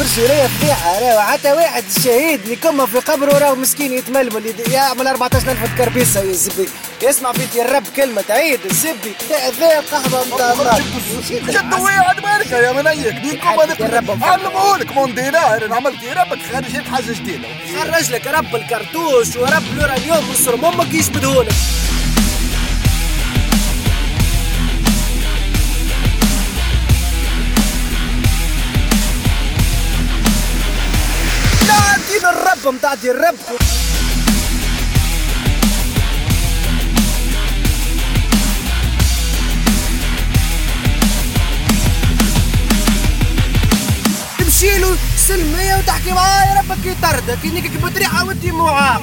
السورية فضيحة. راهو حتى واحد شهيد اللي كما في قبره راهو مسكين يتململ. يعمل 14000 كربيسة يا زبي. يسمع في الرب كلمة عيد الزبي ذا القهوة نتاع جد واحد مالك يا منيك. ديكم علمهولك موندينار عملت ربك خارج حاجة جديدة. خرج لك رب الكرتوش ورب اليوم وصر أمك يشبدهولك الرب متاع دين ربكم تمشي له سلمية وتحكي معاه يا ربك يطردك انك بطريقة وانت معاق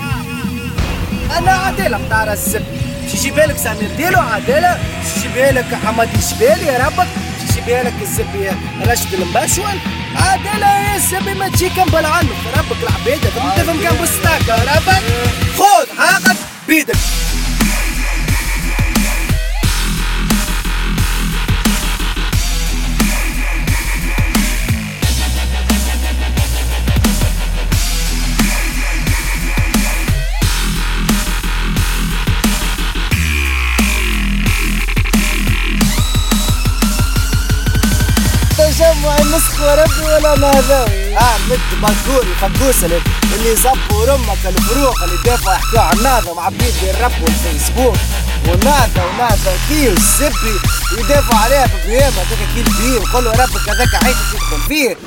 أنا عدالة متاع الزب شي يجيبها لك سامير ديلو عدالة شي يجيبها لك حمادي الشبالي يا ربك يجيبها لك الزب راشد المباشول عدالة يا زبي ما تجي كمبل عنه ربك العبيدة. انت تفهم كم بستاكة؟ النسخ وربي ولا نهضوي آه مد مقوري فقوس اللي زبوا رمك الفروق اللي دافعوا يحكوا نهضة معبيد بالرب والفيسبوك. ونهضة ونهضة كي والزبي يدافعوا عليها في بيام هذاك كي البير يقولوا ربك هذاك فيه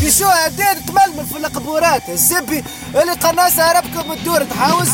في شو هداد تململ في القبورات. الزبي اللي قناصها ربكم الدور تحاوز.